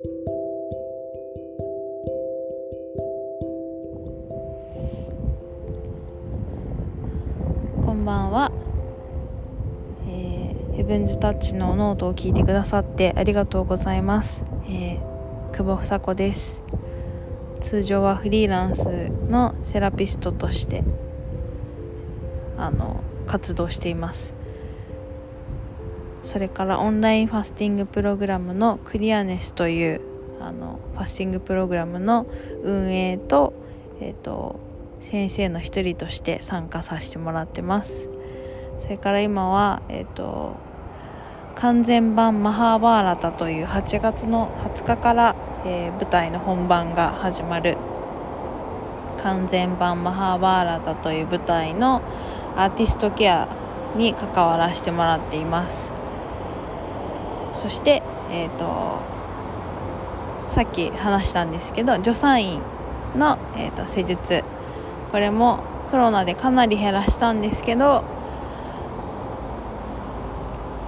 こんばんは、えー、ヘブンズタッチのノートを聞いてくださってありがとうございます、えー、久保房子です。通常はフリーランスのセラピストとしてあの活動しています。それからオンラインファスティングプログラムのクリアネスというあのファスティングプログラムの運営と,、えーと、先生の一人として参加させてもらってます。それから今は、えーと、完全版マハーバーラタという8月の20日から、えー、舞台の本番が始まる完全版マハーバーラタという舞台のアーティストケアに関わらせてもらっています。そして、えーと、さっき話したんですけど助産院の、えーと、施術。これもコロナでかなり減らしたんですけど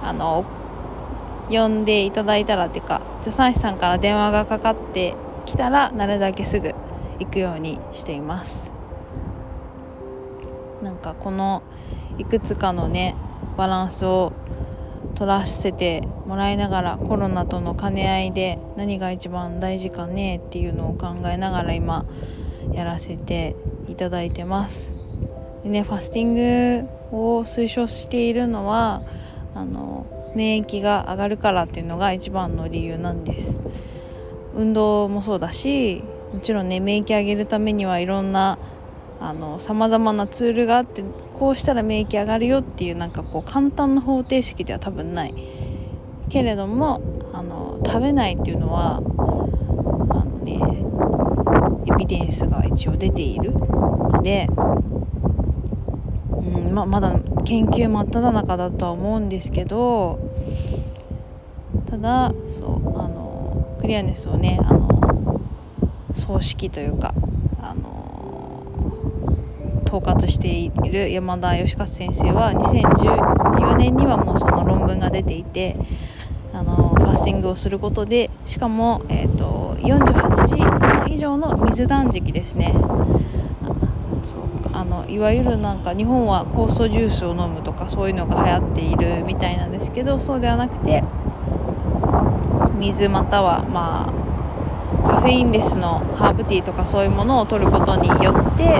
あの呼んでいただいたらっていうか助産師さんから電話がかかってきたらなるだけすぐ行くようにしています。なんかこのいくつかのねバランスを取らせてもらいながらコロナとの兼ね合いで何が一番大事かねっていうのを考えながら今やらせていただいてます。でねファスティングを推奨しているのはあの免疫が上がるからっていうのが一番の理由なんです。運動もそうだしもちろんね免疫上げるためにはいろんなさまざまなツールがあってこうしたら免疫上がるよっていうなんかこう簡単な方程式では多分ない。けれどもあの食べないっていうのはあのねエビデンスが一応出ている。ので、うんままだ研究真っ只中だとは思うんですけどただそうあのクリアネスをねあの葬式というか統括している山田義勝先生は2014年にはもうその論文が出ていてあのファスティングをすることでしかも、えーと、48時間以上の水断食ですね。そうあのいわゆるなんか日本は酵素ジュースを飲むとかそういうのが流行っているみたいなんですけどそうではなくて水またはまあカフェインレスのハーブティーとかそういうものを取ることによって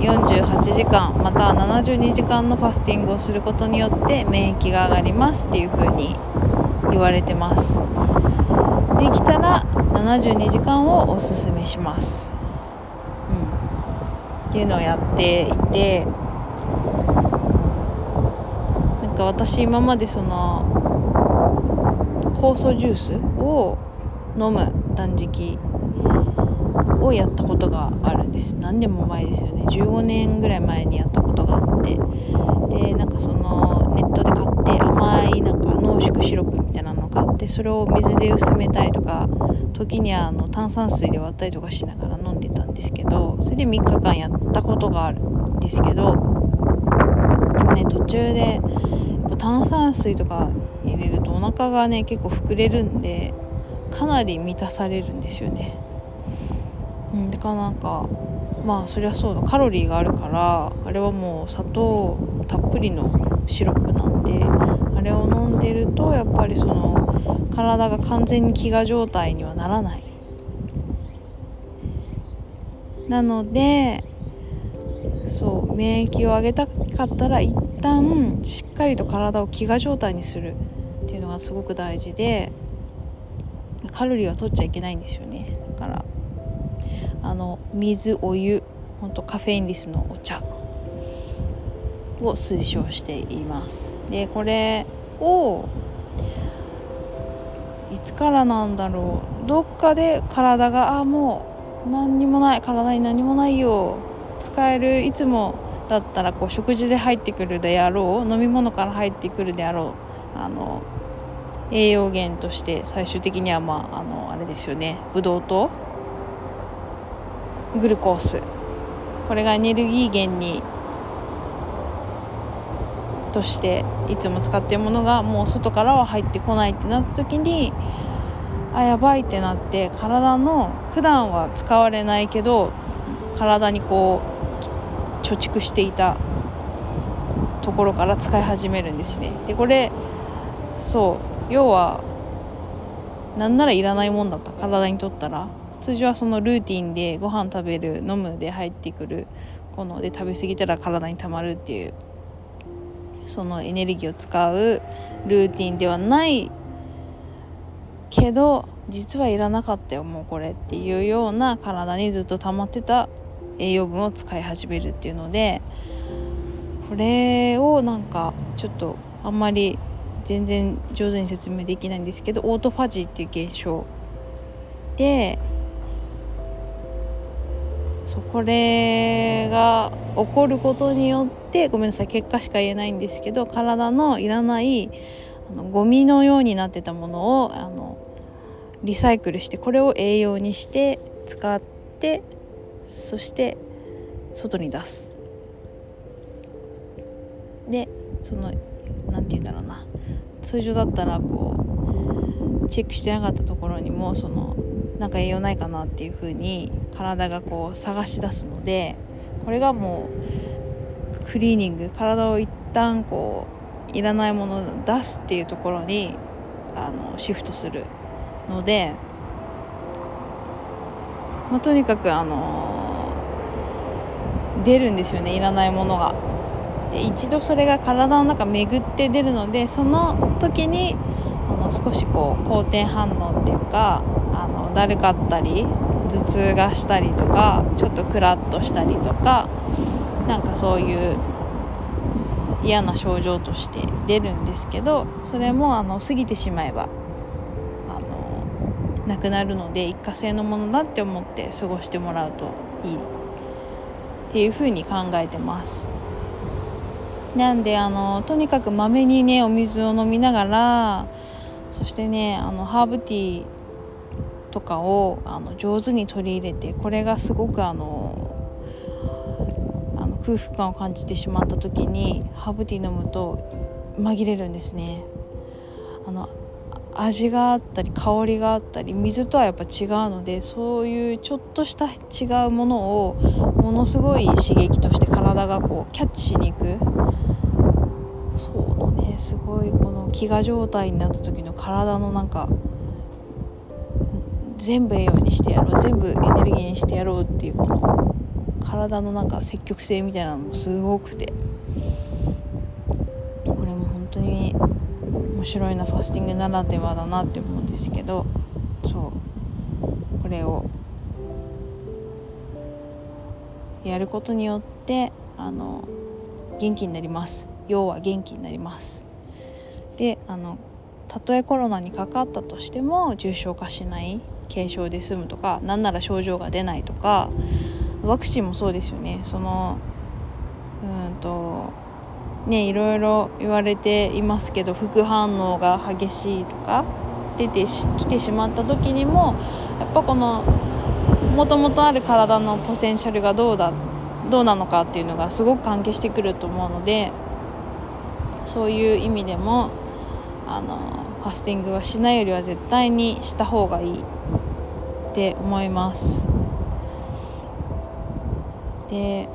48時間または72時間のファスティングをすることによって免疫が上がりますっていう風に言われてます。できたら72時間をおすすめします、うん、っていうのをやっていてなんか私今までその酵素ジュースを飲む断食をやったことがあるんです。何年も前ですよね。15年ぐらい前にやったことがあって。でなんかそのネットで買って甘いなんか濃縮シロップみたいなのを買ってそれを水で薄めたりとか時にはあの炭酸水で割ったりとかしながら飲んでたんですけどそれで3日間やったことがあるんですけどでもね途中で炭酸水とか入れるとお腹がね結構膨れるんでかなり満たされるんですよね。うん、かなんかまあそりゃそうだ。カロリーがあるからあれはもう砂糖たっぷりのシロップなんであれを飲んでるとやっぱりその体が完全に飢餓状態にはならない。なのでそう免疫を上げたかったら一旦しっかりと体を飢餓状態にするっていうのがすごく大事でカロリーは取っちゃいけないんですよね。だからあの水お湯ほんとカフェインリスのお茶を推奨しています。でこれをいつからなんだろう。どっかで体があもう何にもない体に何もないよ。使えるいつもだったらこう食事で入ってくるであろう飲み物から入ってくるであろうあの栄養源として最終的にはまああのあれですよね。ブドウ糖グルコース。これがエネルギー源にとしていつも使ってるものがもう外からは入ってこないってなった時にあやばいってなって体の普段は使われないけど体にこう貯蓄していたところから使い始めるんですね。でこれそう要はなんならいらないもんだった体にとったら。通常はそのルーティンでご飯食べる飲むで入ってくるこので食べ過ぎたら体にたまるっていうそのエネルギーを使うルーティンではないけど実はいらなかったよもうこれっていうような体にずっと溜まってた栄養分を使い始めるっていうのでこれをなんかちょっとあんまり全然上手に説明できないんですけどオートファジーっていう現象でそうこれが起こることによってごめんなさい結果しか言えないんですけど体のいらないあのゴミのようになってたものをあのリサイクルしてこれを栄養にして使ってそして外に出す。でその何て言うんだろうな。通常だったらこうチェックしてなかったところにもそのなんか栄養ないかなっていう風に体がこう探し出すのでこれがもうクリーニング体を一旦こういらないものを出すっていうところにあのシフトするので、まあ、とにかくあの出るんですよねいらないものが。で一度それが体の中巡って出るのでその時にあの少しこう好転反応っていうかあのだるかったり頭痛がしたりとかちょっとクラッとしたりとかなんかそういう嫌な症状として出るんですけどそれもあの過ぎてしまえばあのなくなるので一過性のものだって思って過ごしてもらうといいっていうふうに考えてます。なんであのとにかくまめにねお水を飲みながらそしてねあのハーブティーとかをあの上手に取り入れてこれがすごくあのあの空腹感を感じてしまった時にハーブティー飲むと紛れるんですね。あの味があったり香りがあったり水とはやっぱ違うのでそういうちょっとした違うものをものすごい刺激として体がこうキャッチしに行くそうのねすごいこの飢餓状態になった時の体のなんか全部栄養にしてやろう全部エネルギーにしてやろうっていうこの体のなんか積極性みたいなのもすごくてこれも本当に面白いなファスティングならではだなって思うんですけどそうこれをやることによってあの元気になります。要は元気になります。であのたとえコロナにかかったとしても重症化しない。軽症で済むとか何なら症状が出ないとかワクチンもそうですよね。そのうんとねいろいろ言われていますけど副反応が激しいとか出てきてしまった時にもやっぱこのもともとある体のポテンシャルがどうだどうなのかっていうのがすごく関係してくると思うのでそういう意味でもあのファスティングはしないよりは絶対にした方がいい。って思います。で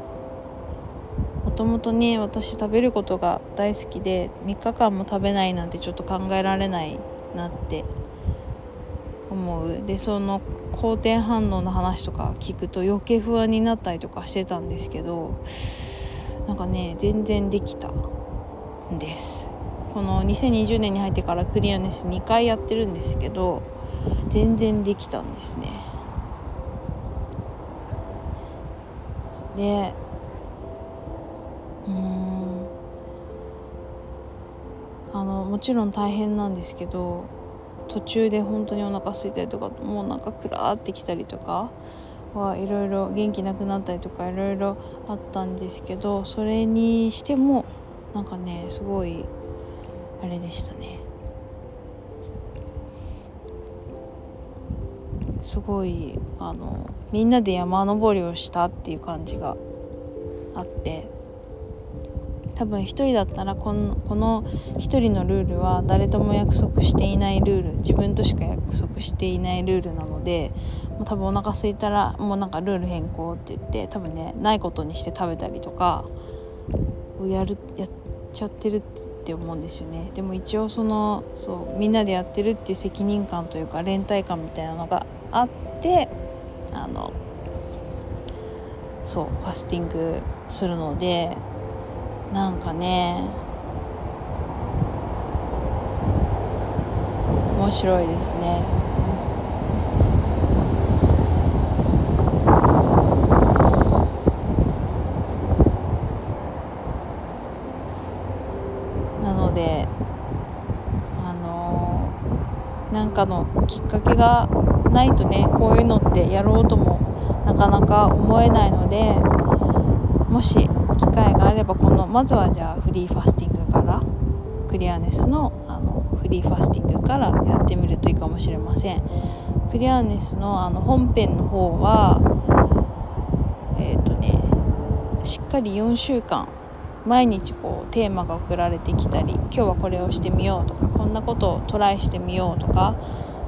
もともとね私食べることが大好きで3日間も食べないなんてちょっと考えられないなって思う。でその好転反応の話とか聞くと余計不安になったりとかしてたんですけどなんかね全然できたんです。この2020年に入ってからクリアネス2回やってるんですけど全然できたんですね。でうん。あのもちろん大変なんですけど途中で本当にお腹空いたりとかもうなんかクラーってきたりとかはいろいろ元気なくなったりとかいろいろあったんですけどそれにしてもなんかねすごいあれでしたね。すごいあのみんなで山登りをしたっていう感じがあって多分1人だったらこのこの1人のルールは誰とも約束していないルール自分としか約束していないルールなのでもう多分お腹空いたらもうなんかルール変更って言って多分ねないことにして食べたりとかやるやっちゃってるって思うんですよねでも一応そのそうみんなでやってるっていう責任感というか連帯感みたいなのがあってあのそうファスティングするのでなんかね面白いですね。なのであのー、なんかのきっかけがないとねこういうのってやろうともなかなか思えないのでもし機会があればこのまずはじゃあフリーファスティングからクリアネスのあのフリーファスティングからやってみるといいかもしれません。クリアネスのあの本編の方はえっ、ー、とねしっかり4週間毎日こうテーマが送られてきたり今日はこれをしてみようとかこんなことをトライしてみようとか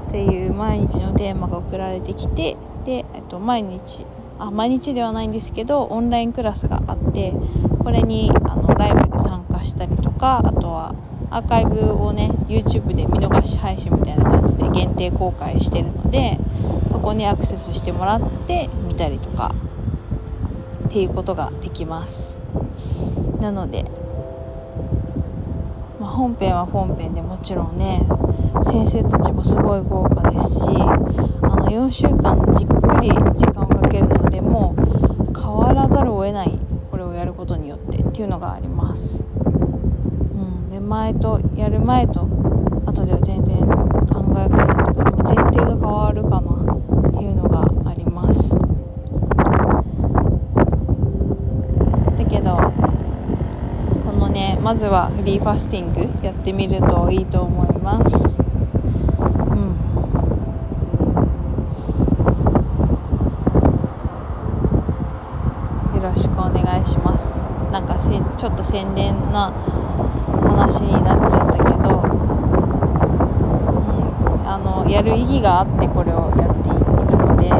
っていう毎日のテーマが送られてきてで、えっと、毎日あ毎日ではないんですけどオンラインクラスがあってこれにあのライブで参加したりとかあとはアーカイブをね YouTube で見逃し配信みたいな感じで限定公開してるのでそこにアクセスしてもらって見たりとかっていうことができます。なので、まあ、本編は本編でもちろんね先生たちもすごい豪華ですしあの4週間じっくり時間をかけるのでも変わらざるを得ないこれをやることによってっていうのがあります。うん、で前とやる前と後では全然考え方とか前提が変わるかなっていうのがあります。だけどこのねまずはフリーファスティングやってみるといいと思います。うん、よろしくお願いします。なんかせちょっと宣伝な話になっちゃったけど、うん、あのやる意義があってこれをやっているので。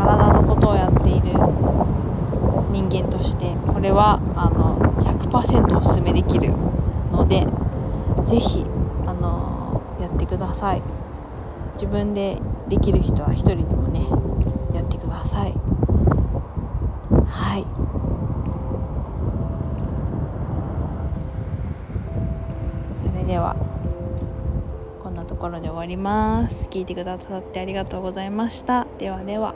体のことをやっている人間としてこれはあの100%おすすめできるので是非あのやってください。自分でできる人は一人でもねやってください。はい。それではこんなところで終わります。聞いてくださってありがとうございました。ではでは。